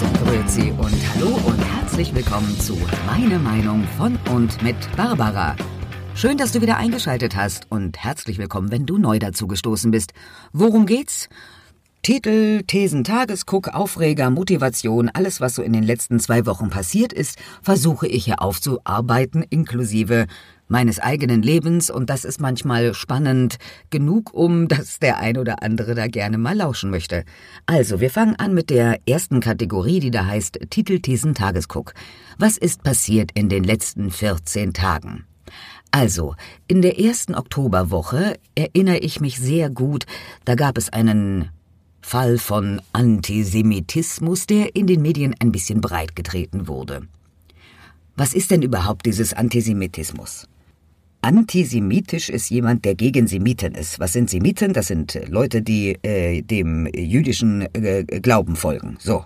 Grüezi und Hallo und herzlich willkommen zu Meine Meinung von und mit Barbara. Schön, dass du wieder eingeschaltet hast und herzlich willkommen, wenn du neu dazu gestoßen bist. Worum geht's? Titel, Thesen, Tagesguck, Aufreger, Motivation, alles, was so in den letzten zwei Wochen passiert ist, versuche ich hier aufzuarbeiten, inklusive meines eigenen Lebens, und das ist manchmal spannend genug, um dass der ein oder andere da gerne mal lauschen möchte. Also, wir fangen an mit der ersten Kategorie, die da heißt Titel, Thesen, Tagesguck. Was ist passiert in den letzten 14 Tagen? Also, in der ersten Oktoberwoche erinnere ich mich sehr gut, da gab es einen Fall von Antisemitismus, der in den Medien ein bisschen breit getreten wurde. Was ist denn überhaupt dieses Antisemitismus? Antisemitisch ist jemand, der gegen Semiten ist. Was sind Semiten? Das sind Leute, die äh, dem jüdischen äh, Glauben folgen. So.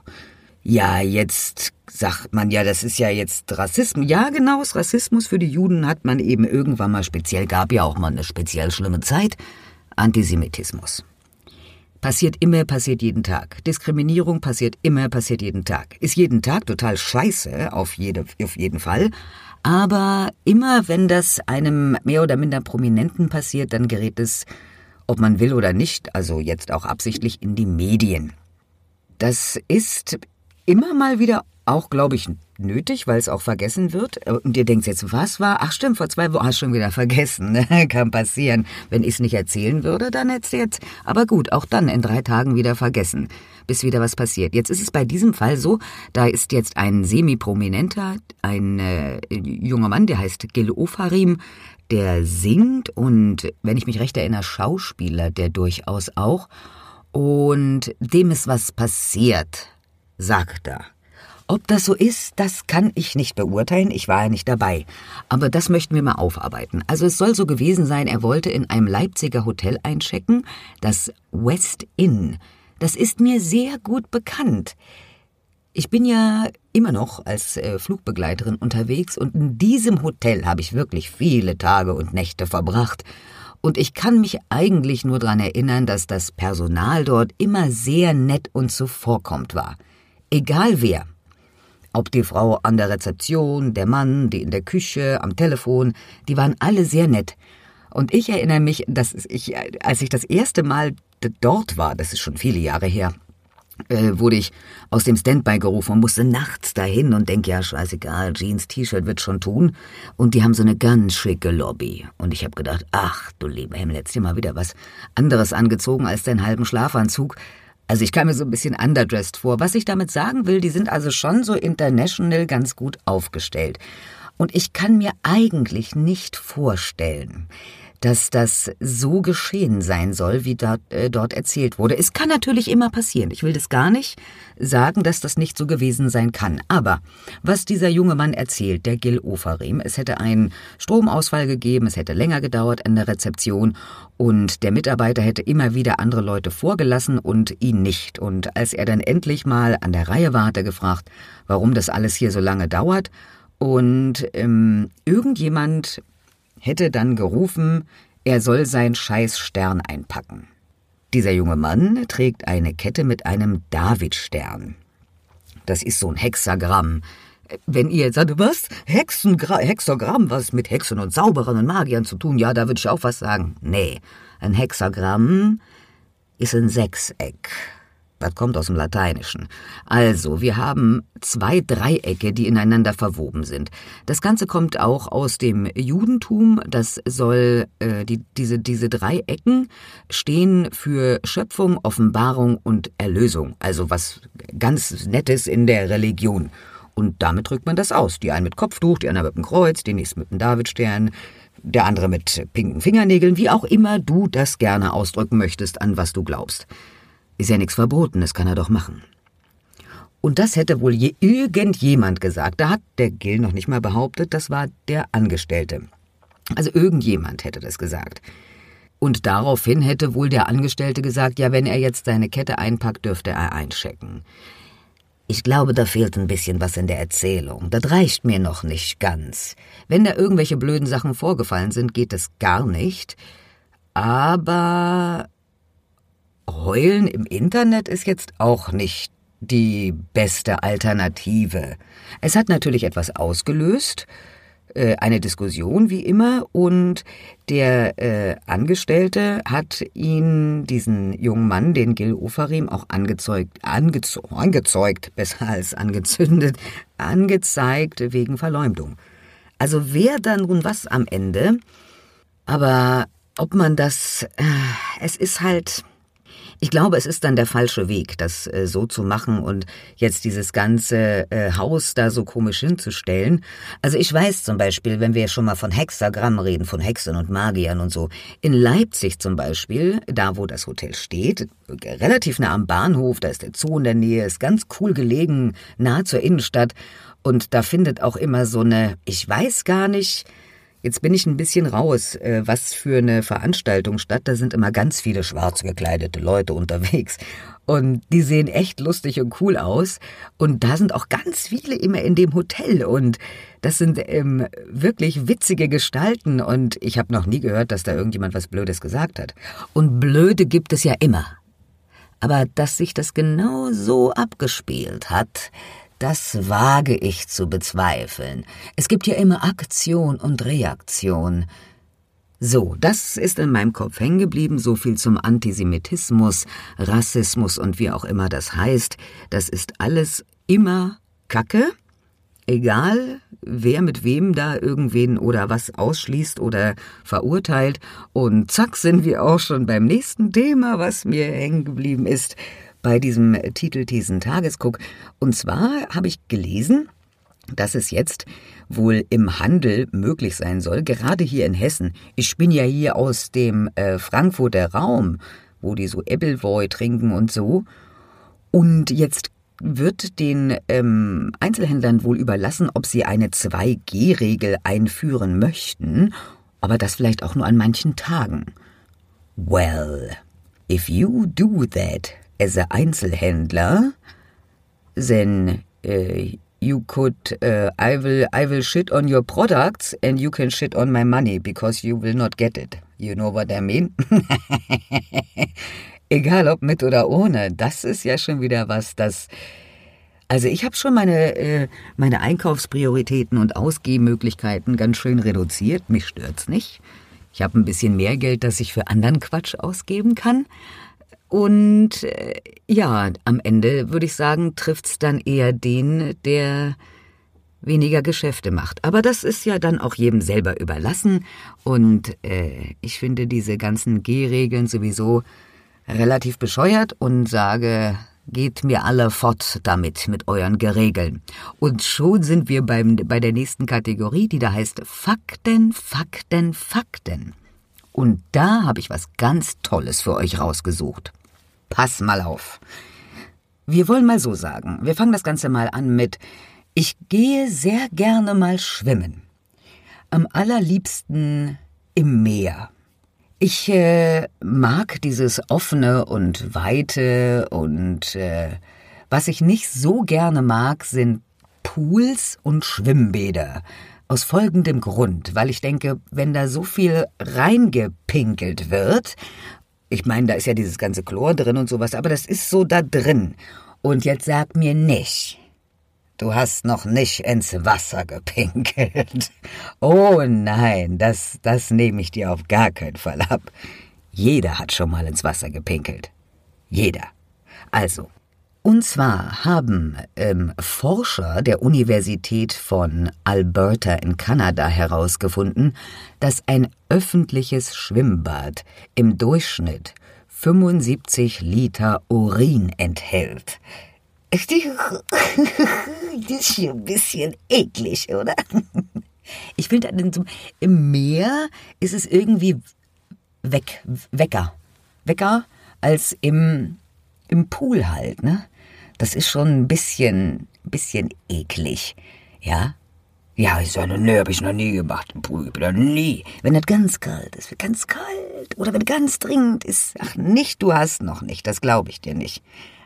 Ja, jetzt sagt man ja, das ist ja jetzt Rassismus. Ja, genau, Rassismus für die Juden hat man eben irgendwann mal speziell, gab ja auch mal eine speziell schlimme Zeit. Antisemitismus. Passiert immer, passiert jeden Tag. Diskriminierung passiert immer, passiert jeden Tag. Ist jeden Tag total scheiße, auf, jede, auf jeden Fall. Aber immer wenn das einem mehr oder minder Prominenten passiert, dann gerät es, ob man will oder nicht, also jetzt auch absichtlich in die Medien. Das ist immer mal wieder auch, glaube ich, nötig, weil es auch vergessen wird. Und ihr denkt jetzt, was war? Ach stimmt, vor zwei Wochen hast du schon wieder vergessen. Ne? Kann passieren. Wenn ich es nicht erzählen würde, dann hätte es jetzt. Aber gut, auch dann in drei Tagen wieder vergessen, bis wieder was passiert. Jetzt ist es bei diesem Fall so, da ist jetzt ein semi-prominenter, ein äh, junger Mann, der heißt Gil Ofarim, der singt und, wenn ich mich recht erinnere, Schauspieler, der durchaus auch. Und dem ist was passiert, sagt er. Ob das so ist, das kann ich nicht beurteilen, ich war ja nicht dabei. Aber das möchten wir mal aufarbeiten. Also es soll so gewesen sein, er wollte in einem Leipziger Hotel einchecken, das West Inn. Das ist mir sehr gut bekannt. Ich bin ja immer noch als äh, Flugbegleiterin unterwegs und in diesem Hotel habe ich wirklich viele Tage und Nächte verbracht. Und ich kann mich eigentlich nur daran erinnern, dass das Personal dort immer sehr nett und zuvorkommt war. Egal wer, ob die Frau an der Rezeption, der Mann, die in der Küche, am Telefon, die waren alle sehr nett. Und ich erinnere mich, dass ich, als ich das erste Mal dort war, das ist schon viele Jahre her, äh, wurde ich aus dem Standby gerufen und musste nachts dahin und denke, ja, scheißegal, Jeans, T-Shirt wird schon tun. Und die haben so eine ganz schicke Lobby. Und ich habe gedacht, ach, du lieber Himmel, jetzt dir mal wieder was anderes angezogen als deinen halben Schlafanzug. Also ich kam mir so ein bisschen underdressed vor. Was ich damit sagen will, die sind also schon so international ganz gut aufgestellt. Und ich kann mir eigentlich nicht vorstellen, dass das so geschehen sein soll, wie dort, äh, dort erzählt wurde. Es kann natürlich immer passieren. Ich will das gar nicht sagen, dass das nicht so gewesen sein kann. Aber was dieser junge Mann erzählt, der Gil Ofarim, es hätte einen Stromausfall gegeben, es hätte länger gedauert an der Rezeption und der Mitarbeiter hätte immer wieder andere Leute vorgelassen und ihn nicht. Und als er dann endlich mal an der Reihe war, hat er gefragt, warum das alles hier so lange dauert. Und ähm, irgendjemand hätte dann gerufen, er soll sein scheiß Stern einpacken. Dieser junge Mann trägt eine Kette mit einem Davidstern. Das ist so ein Hexagramm. Wenn ihr jetzt sagt, was? Hexengra Hexagramm, was mit Hexen und Zauberern und Magiern zu tun? Ja, da würde ich auch was sagen. Nee, ein Hexagramm ist ein Sechseck. Das kommt aus dem Lateinischen. Also, wir haben zwei Dreiecke, die ineinander verwoben sind. Das Ganze kommt auch aus dem Judentum. Das soll, äh, die, diese, diese Dreiecken stehen für Schöpfung, Offenbarung und Erlösung. Also was ganz Nettes in der Religion. Und damit drückt man das aus. Die einen mit Kopftuch, die anderen mit dem Kreuz, die nächsten mit dem Davidstern, der andere mit pinken Fingernägeln, wie auch immer du das gerne ausdrücken möchtest, an was du glaubst. Ist ja nichts Verbotenes, kann er doch machen. Und das hätte wohl je irgendjemand gesagt. Da hat der Gill noch nicht mal behauptet, das war der Angestellte. Also irgendjemand hätte das gesagt. Und daraufhin hätte wohl der Angestellte gesagt, ja, wenn er jetzt seine Kette einpackt, dürfte er einchecken. Ich glaube, da fehlt ein bisschen was in der Erzählung. Das reicht mir noch nicht ganz. Wenn da irgendwelche blöden Sachen vorgefallen sind, geht es gar nicht. Aber Heulen im Internet ist jetzt auch nicht die beste Alternative. Es hat natürlich etwas ausgelöst, äh, eine Diskussion wie immer, und der äh, Angestellte hat ihn, diesen jungen Mann, den Gil Ofarim, auch angezeugt, angeze angezeugt, besser als angezündet, angezeigt wegen Verleumdung. Also wer dann nun was am Ende? Aber ob man das, äh, es ist halt, ich glaube, es ist dann der falsche Weg, das äh, so zu machen und jetzt dieses ganze äh, Haus da so komisch hinzustellen. Also ich weiß zum Beispiel, wenn wir schon mal von Hexagramm reden, von Hexen und Magiern und so, in Leipzig zum Beispiel, da wo das Hotel steht, relativ nah am Bahnhof, da ist der Zoo in der Nähe, ist ganz cool gelegen, nah zur Innenstadt und da findet auch immer so eine, ich weiß gar nicht, Jetzt bin ich ein bisschen raus, äh, was für eine Veranstaltung statt. Da sind immer ganz viele schwarz gekleidete Leute unterwegs. Und die sehen echt lustig und cool aus. Und da sind auch ganz viele immer in dem Hotel. Und das sind ähm, wirklich witzige Gestalten. Und ich habe noch nie gehört, dass da irgendjemand was Blödes gesagt hat. Und Blöde gibt es ja immer. Aber dass sich das genau so abgespielt hat, das wage ich zu bezweifeln. Es gibt ja immer Aktion und Reaktion. So, das ist in meinem Kopf hängen geblieben, so viel zum Antisemitismus, Rassismus und wie auch immer das heißt. Das ist alles immer Kacke, egal wer mit wem da irgendwen oder was ausschließt oder verurteilt. Und zack sind wir auch schon beim nächsten Thema, was mir hängen geblieben ist bei diesem Titel diesen Tagesguck. Und zwar habe ich gelesen, dass es jetzt wohl im Handel möglich sein soll, gerade hier in Hessen. Ich bin ja hier aus dem äh, Frankfurter Raum, wo die so Appleboy trinken und so. Und jetzt wird den ähm, Einzelhändlern wohl überlassen, ob sie eine 2G-Regel einführen möchten, aber das vielleicht auch nur an manchen Tagen. Well, if you do that, as a Einzelhändler, then uh, you could uh, I will I will shit on your products and you can shit on my money because you will not get it. You know what I mean? Egal ob mit oder ohne, das ist ja schon wieder was, das also ich habe schon meine äh, meine Einkaufsprioritäten und Ausgehmöglichkeiten ganz schön reduziert. Mich stört's nicht. Ich habe ein bisschen mehr Geld, das ich für anderen Quatsch ausgeben kann. Und äh, ja, am Ende würde ich sagen, trifft's dann eher den, der weniger Geschäfte macht. Aber das ist ja dann auch jedem selber überlassen. Und äh, ich finde diese ganzen G-Regeln sowieso relativ bescheuert und sage, geht mir alle fort damit, mit euren Geregeln. Und schon sind wir beim, bei der nächsten Kategorie, die da heißt Fakten, Fakten, Fakten. Und da habe ich was ganz Tolles für euch rausgesucht. Pass mal auf. Wir wollen mal so sagen, wir fangen das Ganze mal an mit Ich gehe sehr gerne mal schwimmen. Am allerliebsten im Meer. Ich äh, mag dieses offene und weite und äh, was ich nicht so gerne mag, sind Pools und Schwimmbäder. Aus folgendem Grund, weil ich denke, wenn da so viel reingepinkelt wird, ich meine, da ist ja dieses ganze Chlor drin und sowas, aber das ist so da drin. Und jetzt sag mir nicht, du hast noch nicht ins Wasser gepinkelt. Oh nein, das, das nehme ich dir auf gar keinen Fall ab. Jeder hat schon mal ins Wasser gepinkelt. Jeder. Also, und zwar haben ähm, Forscher der Universität von Alberta in Kanada herausgefunden, dass ein öffentliches Schwimmbad im Durchschnitt 75 Liter Urin enthält. Das ist schon ein bisschen eklig, oder? Ich finde, im Meer ist es irgendwie weg, wecker. Wecker als im, im Pool halt, ne? Das ist schon ein bisschen, bisschen eklig. Ja? Ja, ich sage, nee, hab ich noch nie gemacht. Puh, nie. Wenn das ganz kalt ist, ganz kalt. Oder wenn ganz dringend ist. Ach, nicht, du hast noch nicht. Das glaube ich dir nicht.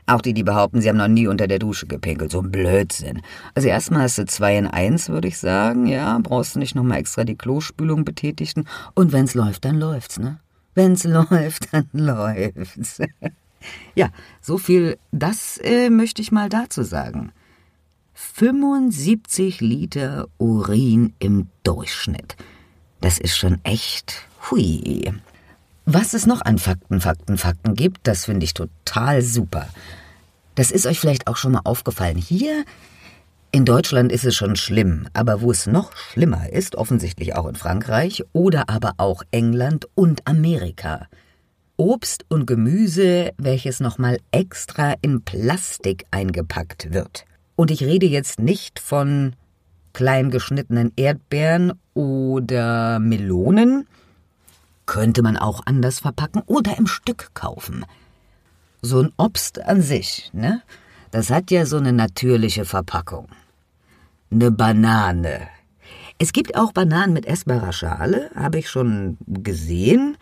Auch die, die behaupten, sie haben noch nie unter der Dusche gepinkelt. So ein Blödsinn. Also erstmal hast du zwei in eins, würde ich sagen. Ja, brauchst du nicht nochmal extra die Klospülung betätigen. Und wenn's läuft, dann läuft's, ne? Wenn's läuft, dann läuft's. Ja, so viel, das äh, möchte ich mal dazu sagen. 75 Liter Urin im Durchschnitt. Das ist schon echt hui. Was es noch an Fakten, Fakten, Fakten gibt, das finde ich total super. Das ist euch vielleicht auch schon mal aufgefallen. Hier in Deutschland ist es schon schlimm, aber wo es noch schlimmer ist, offensichtlich auch in Frankreich oder aber auch England und Amerika. Obst und Gemüse, welches nochmal extra in Plastik eingepackt wird. Und ich rede jetzt nicht von klein geschnittenen Erdbeeren oder Melonen, könnte man auch anders verpacken oder im Stück kaufen. So ein Obst an sich, ne? Das hat ja so eine natürliche Verpackung. Eine Banane. Es gibt auch Bananen mit essbarer Schale, habe ich schon gesehen.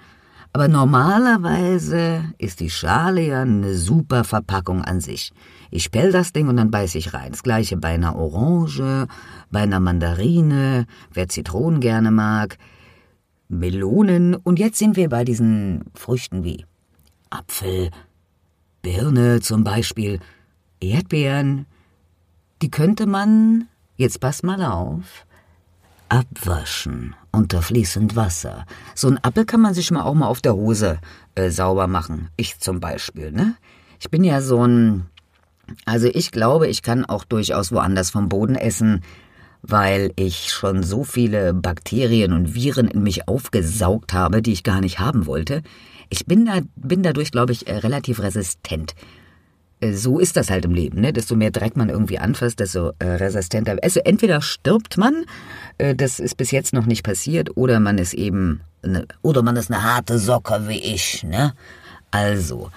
Aber normalerweise ist die Schale ja eine super Verpackung an sich. Ich pell das Ding und dann beiß ich rein. Das gleiche bei einer Orange, bei einer Mandarine, wer Zitronen gerne mag, Melonen und jetzt sind wir bei diesen Früchten wie Apfel, Birne zum Beispiel, Erdbeeren. Die könnte man, jetzt pass mal auf, abwaschen unter fließend Wasser. So ein Apfel kann man sich mal auch mal auf der Hose äh, sauber machen. Ich zum Beispiel, ne? Ich bin ja so ein also ich glaube, ich kann auch durchaus woanders vom Boden essen, weil ich schon so viele Bakterien und Viren in mich aufgesaugt habe, die ich gar nicht haben wollte. Ich bin, da, bin dadurch, glaube ich, äh, relativ resistent. Äh, so ist das halt im Leben, ne? Desto mehr Dreck man irgendwie anfasst, desto äh, resistenter. Also entweder stirbt man, äh, das ist bis jetzt noch nicht passiert, oder man ist eben, ne, oder man ist eine harte Socke wie ich, ne? Also,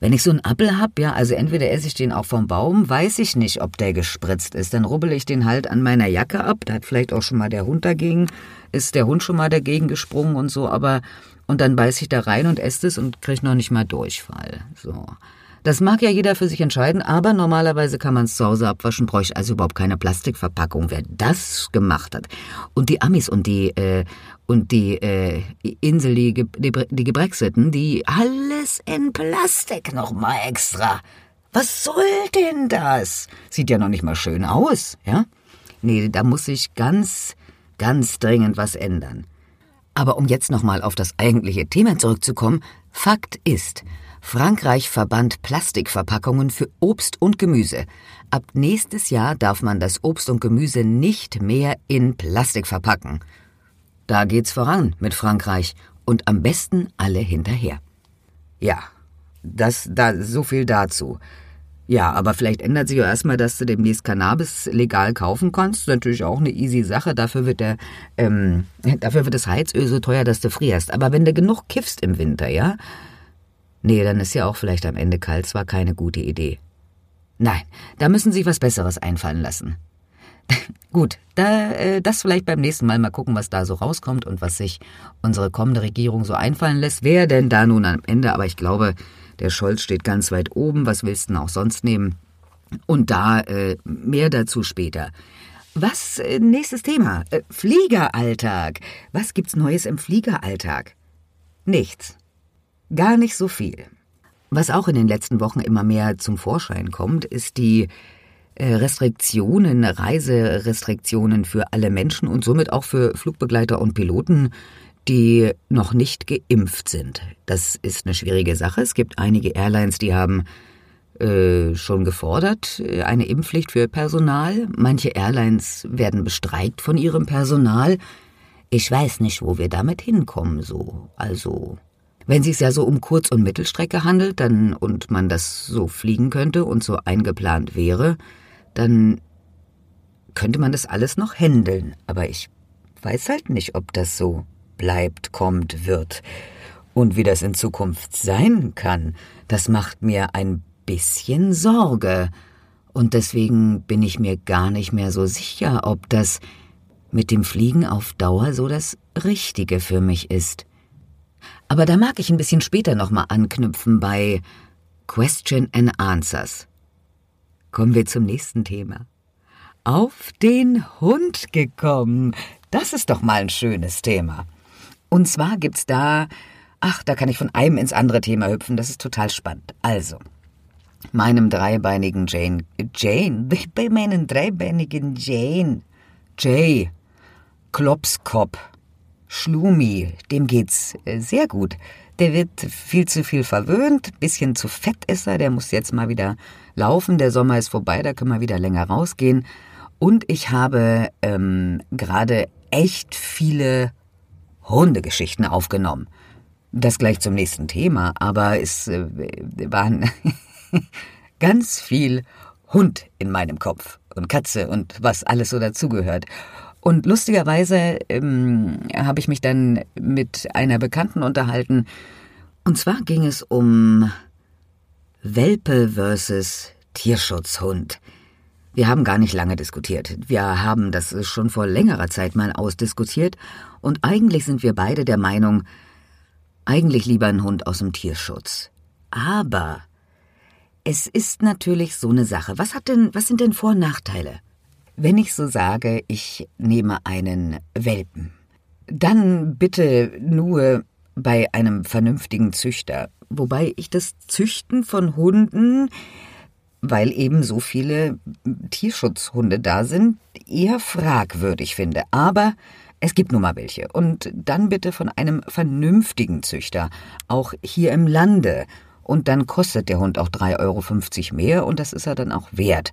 wenn ich so einen Apfel hab, ja, also entweder esse ich den auch vom Baum, weiß ich nicht, ob der gespritzt ist. Dann rubbel ich den halt an meiner Jacke ab. Da hat vielleicht auch schon mal der Hund dagegen, ist der Hund schon mal dagegen gesprungen und so, aber und dann beiß ich da rein und esse es und krieg noch nicht mal Durchfall. So. Das mag ja jeder für sich entscheiden, aber normalerweise kann man es zu Hause abwaschen, bräuchte also überhaupt keine Plastikverpackung. Wer das gemacht hat. Und die Amis und die äh, und die äh, Insel, die, die, die Gebrexiten, die alles in Plastik nochmal extra. Was soll denn das? Sieht ja noch nicht mal schön aus, ja? Nee, da muss sich ganz, ganz dringend was ändern. Aber um jetzt nochmal auf das eigentliche Thema zurückzukommen, Fakt ist, Frankreich verbannt Plastikverpackungen für Obst und Gemüse. Ab nächstes Jahr darf man das Obst und Gemüse nicht mehr in Plastik verpacken. Da geht's voran mit Frankreich und am besten alle hinterher. Ja, das da so viel dazu. Ja, aber vielleicht ändert sich ja erstmal, dass du demnächst Cannabis legal kaufen kannst. Natürlich auch eine easy Sache. Dafür wird der, ähm, dafür wird das Heizöl so teuer, dass du frierst. Aber wenn du genug kiffst im Winter, ja? Nee, dann ist ja auch vielleicht am Ende kalt. Zwar keine gute Idee. Nein, da müssen sie was Besseres einfallen lassen. Gut, da, äh, das vielleicht beim nächsten Mal mal gucken, was da so rauskommt und was sich unsere kommende Regierung so einfallen lässt. Wer denn da nun am Ende? Aber ich glaube, der Scholz steht ganz weit oben. Was willst du denn auch sonst nehmen? Und da äh, mehr dazu später. Was, äh, nächstes Thema. Äh, Fliegeralltag. Was gibt's Neues im Fliegeralltag? Nichts. Gar nicht so viel. Was auch in den letzten Wochen immer mehr zum Vorschein kommt, ist die äh, Restriktionen, Reiserestriktionen für alle Menschen und somit auch für Flugbegleiter und Piloten, die noch nicht geimpft sind. Das ist eine schwierige Sache. Es gibt einige Airlines, die haben äh, schon gefordert, äh, eine Impfpflicht für Personal. Manche Airlines werden bestreikt von ihrem Personal. Ich weiß nicht, wo wir damit hinkommen, so. Also, wenn es sich ja so um Kurz- und Mittelstrecke handelt, dann und man das so fliegen könnte und so eingeplant wäre, dann könnte man das alles noch händeln. Aber ich weiß halt nicht, ob das so bleibt, kommt, wird. Und wie das in Zukunft sein kann, das macht mir ein bisschen Sorge. Und deswegen bin ich mir gar nicht mehr so sicher, ob das mit dem Fliegen auf Dauer so das Richtige für mich ist. Aber da mag ich ein bisschen später nochmal anknüpfen bei Question and Answers. Kommen wir zum nächsten Thema. Auf den Hund gekommen. Das ist doch mal ein schönes Thema. Und zwar gibt's da Ach, da kann ich von einem ins andere Thema hüpfen, das ist total spannend. Also, meinem dreibeinigen Jane, Jane, bei meinen dreibeinigen Jane, Jay, Klopskop, Schlumi, dem geht's äh, sehr gut. Der wird viel zu viel verwöhnt, bisschen zu fett ist er, der muss jetzt mal wieder laufen, der Sommer ist vorbei, da können wir wieder länger rausgehen. Und ich habe ähm, gerade echt viele Hundegeschichten aufgenommen. Das gleich zum nächsten Thema, aber es äh, waren ganz viel Hund in meinem Kopf und Katze und was alles so dazugehört. Und lustigerweise ähm, habe ich mich dann mit einer Bekannten unterhalten. Und zwar ging es um Welpe versus Tierschutzhund. Wir haben gar nicht lange diskutiert. Wir haben das schon vor längerer Zeit mal ausdiskutiert. Und eigentlich sind wir beide der Meinung, eigentlich lieber ein Hund aus dem Tierschutz. Aber es ist natürlich so eine Sache. Was hat denn, was sind denn Vor- und Nachteile? Wenn ich so sage, ich nehme einen Welpen, dann bitte nur bei einem vernünftigen Züchter. Wobei ich das Züchten von Hunden, weil eben so viele Tierschutzhunde da sind, eher fragwürdig finde. Aber es gibt nun mal welche. Und dann bitte von einem vernünftigen Züchter, auch hier im Lande. Und dann kostet der Hund auch 3,50 Euro mehr und das ist er dann auch wert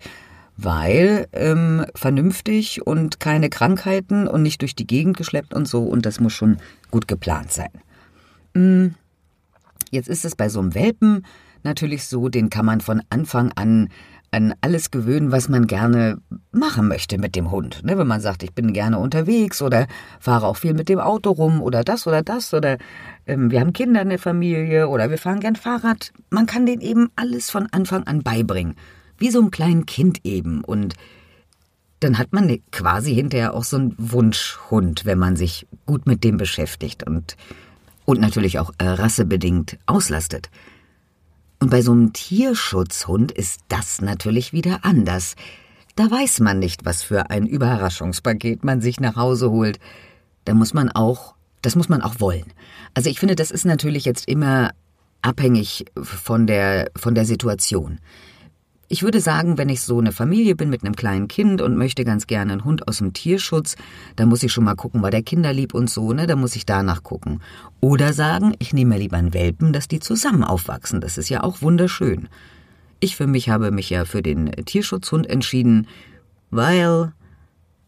weil ähm, vernünftig und keine Krankheiten und nicht durch die Gegend geschleppt und so und das muss schon gut geplant sein. Hm, jetzt ist es bei so einem Welpen natürlich so, den kann man von Anfang an an alles gewöhnen, was man gerne machen möchte mit dem Hund. Ne? Wenn man sagt, ich bin gerne unterwegs oder fahre auch viel mit dem Auto rum oder das oder das oder ähm, wir haben Kinder in der Familie oder wir fahren gern Fahrrad. Man kann den eben alles von Anfang an beibringen wie so ein kleines Kind eben. Und dann hat man quasi hinterher auch so einen Wunschhund, wenn man sich gut mit dem beschäftigt und, und natürlich auch äh, rassebedingt auslastet. Und bei so einem Tierschutzhund ist das natürlich wieder anders. Da weiß man nicht, was für ein Überraschungspaket man sich nach Hause holt. Da muss man auch, das muss man auch wollen. Also ich finde, das ist natürlich jetzt immer abhängig von der, von der Situation. Ich würde sagen, wenn ich so eine Familie bin mit einem kleinen Kind und möchte ganz gerne einen Hund aus dem Tierschutz, dann muss ich schon mal gucken, war der kinderlieb und so, ne? Da muss ich danach gucken. Oder sagen, ich nehme mir lieber einen Welpen, dass die zusammen aufwachsen. Das ist ja auch wunderschön. Ich für mich habe mich ja für den Tierschutzhund entschieden, weil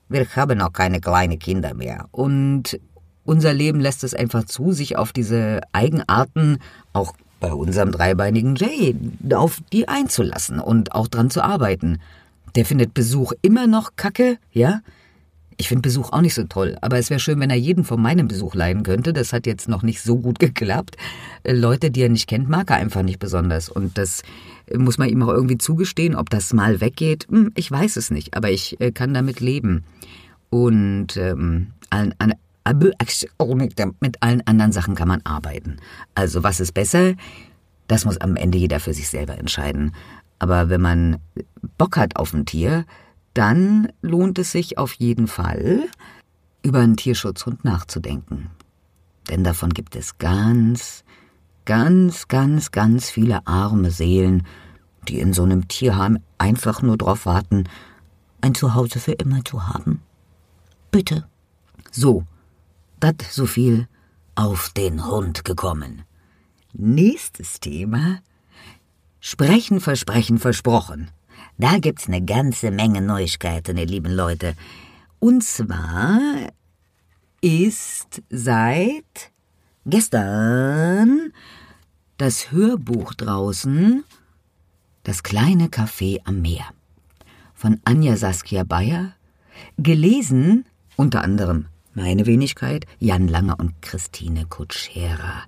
wir haben noch keine kleinen Kinder mehr. Und unser Leben lässt es einfach zu, sich auf diese Eigenarten auch bei unserem dreibeinigen Jay auf die einzulassen und auch dran zu arbeiten. Der findet Besuch immer noch kacke, ja? Ich finde Besuch auch nicht so toll, aber es wäre schön, wenn er jeden von meinem Besuch leiden könnte. Das hat jetzt noch nicht so gut geklappt. Äh, Leute, die er nicht kennt, mag er einfach nicht besonders. Und das muss man ihm auch irgendwie zugestehen. Ob das mal weggeht, hm, ich weiß es nicht, aber ich äh, kann damit leben. Und ähm, an, an, mit allen anderen Sachen kann man arbeiten. Also was ist besser? Das muss am Ende jeder für sich selber entscheiden. Aber wenn man Bock hat auf ein Tier, dann lohnt es sich auf jeden Fall, über einen Tierschutzhund nachzudenken. Denn davon gibt es ganz, ganz, ganz, ganz viele arme Seelen, die in so einem Tierheim einfach nur darauf warten, ein Zuhause für immer zu haben. Bitte. So, dat so viel auf den Hund gekommen. Nächstes Thema. Sprechen, versprechen, versprochen. Da gibt's eine ganze Menge Neuigkeiten, ihr lieben Leute. Und zwar ist seit gestern das Hörbuch draußen Das kleine Café am Meer von Anja Saskia Bayer, gelesen unter anderem meine Wenigkeit, Jan Lange und Christine Kutschera.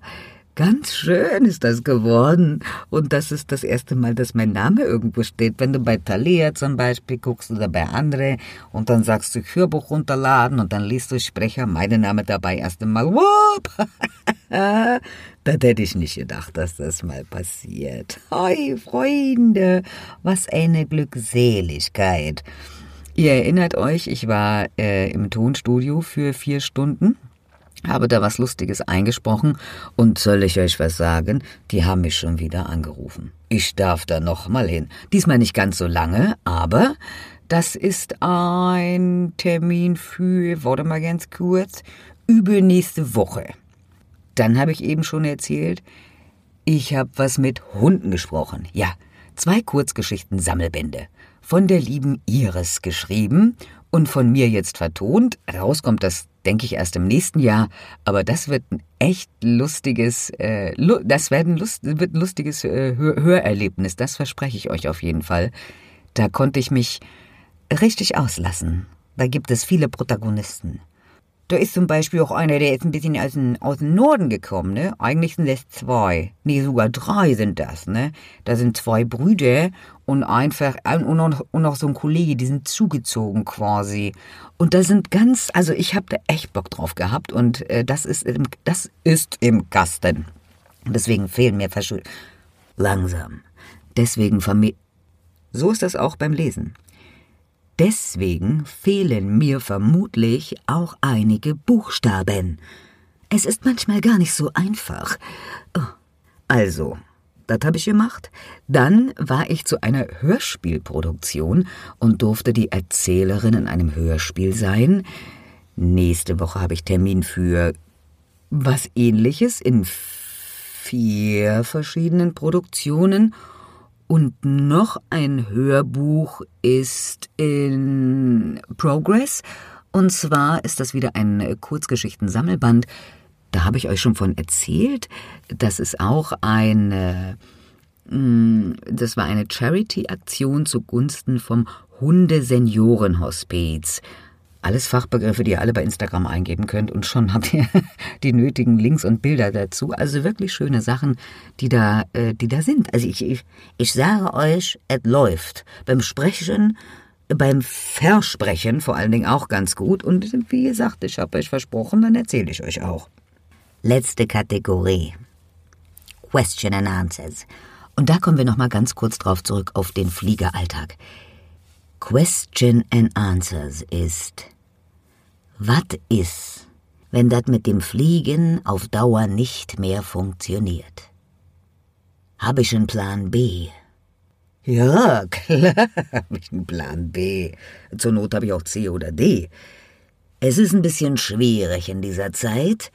Ganz schön ist das geworden. Und das ist das erste Mal, dass mein Name irgendwo steht. Wenn du bei Thalia zum Beispiel guckst oder bei Andre und dann sagst du Hörbuch runterladen und dann liest du Sprecher, mein Name dabei erst einmal. Wupp! das hätte ich nicht gedacht, dass das mal passiert. Hoi, Freunde, was eine Glückseligkeit. Ihr erinnert euch, ich war äh, im Tonstudio für vier Stunden habe da was Lustiges eingesprochen und soll ich euch was sagen? Die haben mich schon wieder angerufen. Ich darf da noch mal hin. Diesmal nicht ganz so lange, aber das ist ein Termin für, warte mal ganz kurz, übernächste Woche. Dann habe ich eben schon erzählt, ich habe was mit Hunden gesprochen. Ja, zwei Kurzgeschichten Sammelbände. Von der lieben Iris geschrieben und von mir jetzt vertont. Rauskommt das, denke ich, erst im nächsten Jahr. Aber das wird ein echt lustiges, äh, das wird ein, Lust, wird ein lustiges äh, Hörerlebnis. Das verspreche ich euch auf jeden Fall. Da konnte ich mich richtig auslassen. Da gibt es viele Protagonisten. Da ist zum Beispiel auch einer, der ist ein bisschen aus dem, aus dem Norden gekommen, ne? Eigentlich sind es zwei. Nee, sogar drei sind das, ne? Da sind zwei Brüder und einfach, und noch, und noch so ein Kollege, die sind zugezogen quasi. Und da sind ganz, also ich habe da echt Bock drauf gehabt und äh, das ist im, das ist im Kasten. Deswegen fehlen mir Verschuld. Langsam. Deswegen vermi. So ist das auch beim Lesen. Deswegen fehlen mir vermutlich auch einige Buchstaben. Es ist manchmal gar nicht so einfach. Oh. Also, das habe ich gemacht. Dann war ich zu einer Hörspielproduktion und durfte die Erzählerin in einem Hörspiel sein. Nächste Woche habe ich Termin für was ähnliches in vier verschiedenen Produktionen und noch ein Hörbuch ist in Progress. Und zwar ist das wieder ein Kurzgeschichten-Sammelband. Da habe ich euch schon von erzählt. Das ist auch eine, mm, das war eine Charity-Aktion zugunsten vom Hundeseniorenhospiz. Alles Fachbegriffe, die ihr alle bei Instagram eingeben könnt und schon habt ihr die nötigen Links und Bilder dazu. Also wirklich schöne Sachen, die da, äh, die da sind. Also ich, ich, ich sage euch, es läuft. Beim Sprechen, beim Versprechen vor allen Dingen auch ganz gut. Und wie gesagt, ich habe euch versprochen, dann erzähle ich euch auch. Letzte Kategorie. Question and Answers. Und da kommen wir noch mal ganz kurz drauf zurück auf den Fliegeralltag. Question and Answers ist Was ist, wenn das mit dem Fliegen auf Dauer nicht mehr funktioniert? Habe ich einen Plan B? Ja, klar habe ich einen Plan B. Zur Not habe ich auch C oder D. Es ist ein bisschen schwierig in dieser Zeit.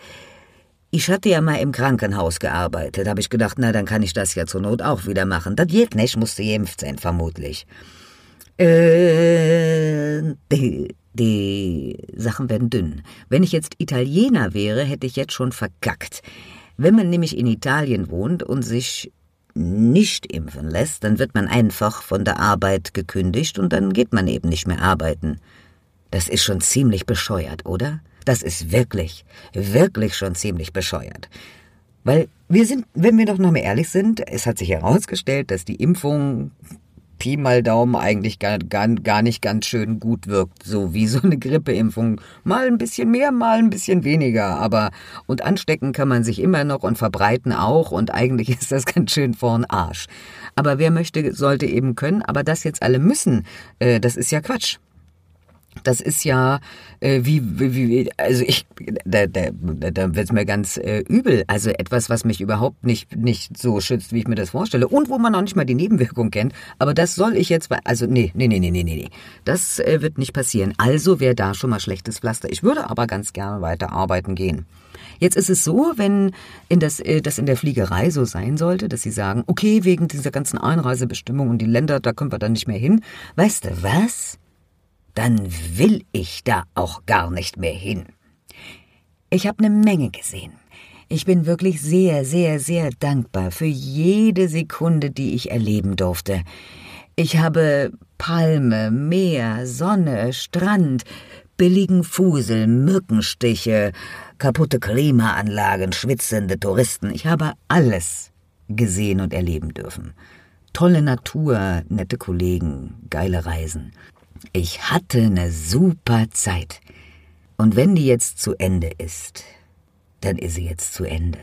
Ich hatte ja mal im Krankenhaus gearbeitet, habe ich gedacht, na, dann kann ich das ja zur Not auch wieder machen. Das geht nicht, musste geimpft sein, vermutlich. Äh, die, die Sachen werden dünn. Wenn ich jetzt Italiener wäre, hätte ich jetzt schon verkackt. Wenn man nämlich in Italien wohnt und sich nicht impfen lässt, dann wird man einfach von der Arbeit gekündigt und dann geht man eben nicht mehr arbeiten. Das ist schon ziemlich bescheuert, oder? Das ist wirklich, wirklich schon ziemlich bescheuert. Weil wir sind, wenn wir doch noch mal ehrlich sind, es hat sich herausgestellt, dass die Impfung Pi mal Daumen eigentlich gar, gar, gar nicht ganz schön gut wirkt, so wie so eine Grippeimpfung. Mal ein bisschen mehr, mal ein bisschen weniger, aber und anstecken kann man sich immer noch und verbreiten auch und eigentlich ist das ganz schön vorn Arsch. Aber wer möchte, sollte eben können, aber das jetzt alle müssen, äh, das ist ja Quatsch. Das ist ja äh, wie, wie, wie, also ich, da, da, da wird's mir ganz äh, übel. Also etwas, was mich überhaupt nicht, nicht so schützt, wie ich mir das vorstelle. Und wo man auch nicht mal die Nebenwirkung kennt. Aber das soll ich jetzt, also nee, nee, nee, nee, nee, nee. Das äh, wird nicht passieren. Also wäre da schon mal schlechtes Pflaster. Ich würde aber ganz gerne weiter arbeiten gehen. Jetzt ist es so, wenn in das, äh, das in der Fliegerei so sein sollte, dass sie sagen, okay, wegen dieser ganzen Einreisebestimmung und die Länder, da können wir dann nicht mehr hin. Weißt du was? Dann will ich da auch gar nicht mehr hin. Ich habe eine Menge gesehen. Ich bin wirklich sehr, sehr, sehr dankbar für jede Sekunde, die ich erleben durfte. Ich habe Palme, Meer, Sonne, Strand, billigen Fusel, Mückenstiche, kaputte Klimaanlagen, schwitzende Touristen. Ich habe alles gesehen und erleben dürfen. Tolle Natur, nette Kollegen, geile Reisen. Ich hatte eine super Zeit. Und wenn die jetzt zu Ende ist, dann ist sie jetzt zu Ende.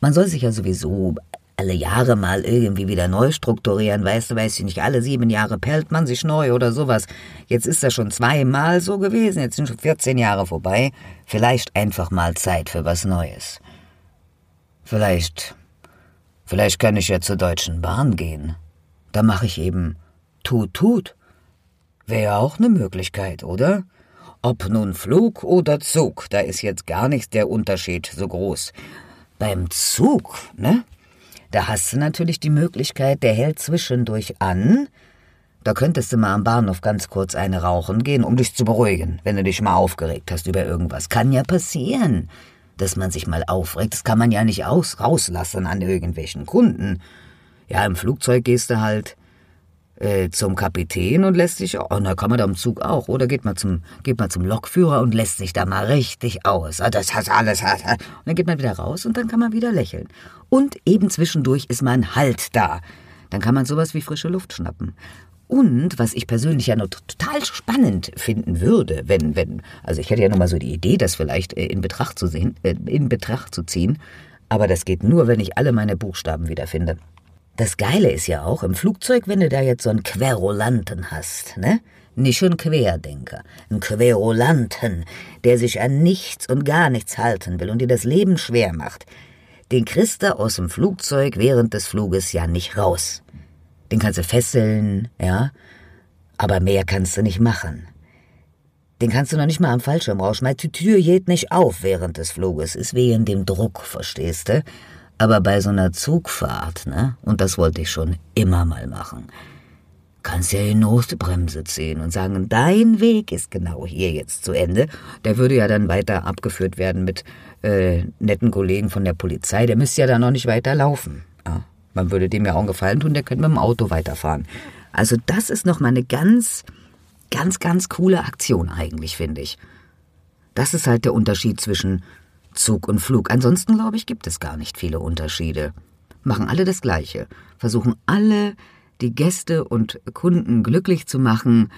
Man soll sich ja sowieso, alle Jahre mal irgendwie wieder neu strukturieren, weißt du, weiß ich nicht, alle sieben Jahre pellt man sich neu oder sowas. Jetzt ist das schon zweimal so gewesen, jetzt sind schon 14 Jahre vorbei. Vielleicht einfach mal Zeit für was Neues. Vielleicht, vielleicht kann ich ja zur Deutschen Bahn gehen. Da mache ich eben Tut, Tut. Wäre auch eine Möglichkeit, oder? Ob nun Flug oder Zug, da ist jetzt gar nicht der Unterschied so groß. Beim Zug, ne? Da hast du natürlich die Möglichkeit, der hält zwischendurch an. Da könntest du mal am Bahnhof ganz kurz eine rauchen gehen, um dich zu beruhigen, wenn du dich mal aufgeregt hast über irgendwas. Kann ja passieren, dass man sich mal aufregt. Das kann man ja nicht aus rauslassen an irgendwelchen Kunden. Ja, im Flugzeug gehst du halt äh, zum Kapitän und lässt sich, oh, na kann man da im Zug auch, oder geht man zum, geht man zum Lokführer und lässt sich da mal richtig aus. Ah, das hat alles, und dann geht man wieder raus und dann kann man wieder lächeln. Und eben zwischendurch ist man halt da. Dann kann man sowas wie frische Luft schnappen. Und was ich persönlich ja noch total spannend finden würde, wenn, wenn, also ich hätte ja nur mal so die Idee, das vielleicht äh, in Betracht zu sehen, äh, in Betracht zu ziehen, aber das geht nur, wenn ich alle meine Buchstaben wiederfinde. Das Geile ist ja auch im Flugzeug, wenn du da jetzt so einen Querulanten hast, ne? Nicht ein Querdenker, ein Querulanten, der sich an nichts und gar nichts halten will und dir das Leben schwer macht. Den kriegst du aus dem Flugzeug während des Fluges ja nicht raus. Den kannst du fesseln, ja, aber mehr kannst du nicht machen. Den kannst du noch nicht mal am Fallschirm rausschmeißen. Die Tür geht nicht auf während des Fluges, ist wegen dem Druck, verstehst du? Aber bei so einer Zugfahrt, ne, und das wollte ich schon immer mal machen, kannst ja die Notbremse ziehen und sagen, dein Weg ist genau hier jetzt zu Ende. Der würde ja dann weiter abgeführt werden mit äh, netten Kollegen von der Polizei. Der müsste ja dann noch nicht weiter laufen. Ja, man würde dem ja auch einen Gefallen tun, der könnte mit dem Auto weiterfahren. Also das ist noch mal eine ganz, ganz, ganz coole Aktion eigentlich, finde ich. Das ist halt der Unterschied zwischen Zug und Flug. Ansonsten, glaube ich, gibt es gar nicht viele Unterschiede. Machen alle das Gleiche. Versuchen alle, die Gäste und Kunden glücklich zu machen.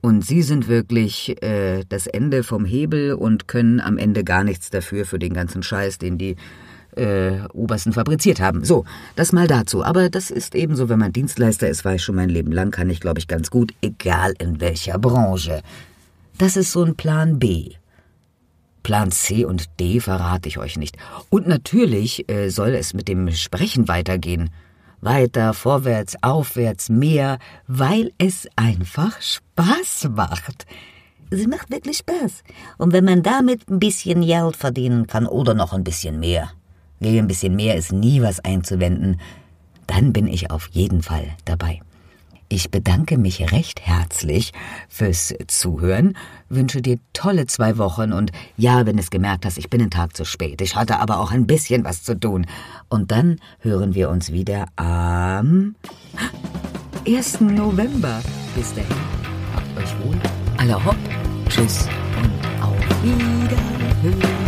Und sie sind wirklich äh, das Ende vom Hebel und können am Ende gar nichts dafür für den ganzen Scheiß, den die äh, Obersten fabriziert haben. So, das mal dazu. Aber das ist ebenso, wenn man Dienstleister ist, weiß schon mein Leben lang, kann ich, glaube ich, ganz gut, egal in welcher Branche. Das ist so ein Plan B. Plan C und D verrate ich euch nicht. Und natürlich äh, soll es mit dem Sprechen weitergehen. Weiter, vorwärts, aufwärts, mehr, weil es einfach Spaß macht. Sie macht wirklich Spaß. Und wenn man damit ein bisschen Geld verdienen kann oder noch ein bisschen mehr, gegen ein bisschen mehr ist nie was einzuwenden, dann bin ich auf jeden Fall dabei. Ich bedanke mich recht herzlich fürs Zuhören, wünsche dir tolle zwei Wochen und ja, wenn es gemerkt hast, ich bin den Tag zu spät. Ich hatte aber auch ein bisschen was zu tun. Und dann hören wir uns wieder am 1. November. Bis dahin, habt euch wohl. Alle hopp, tschüss und auf Wiederhören.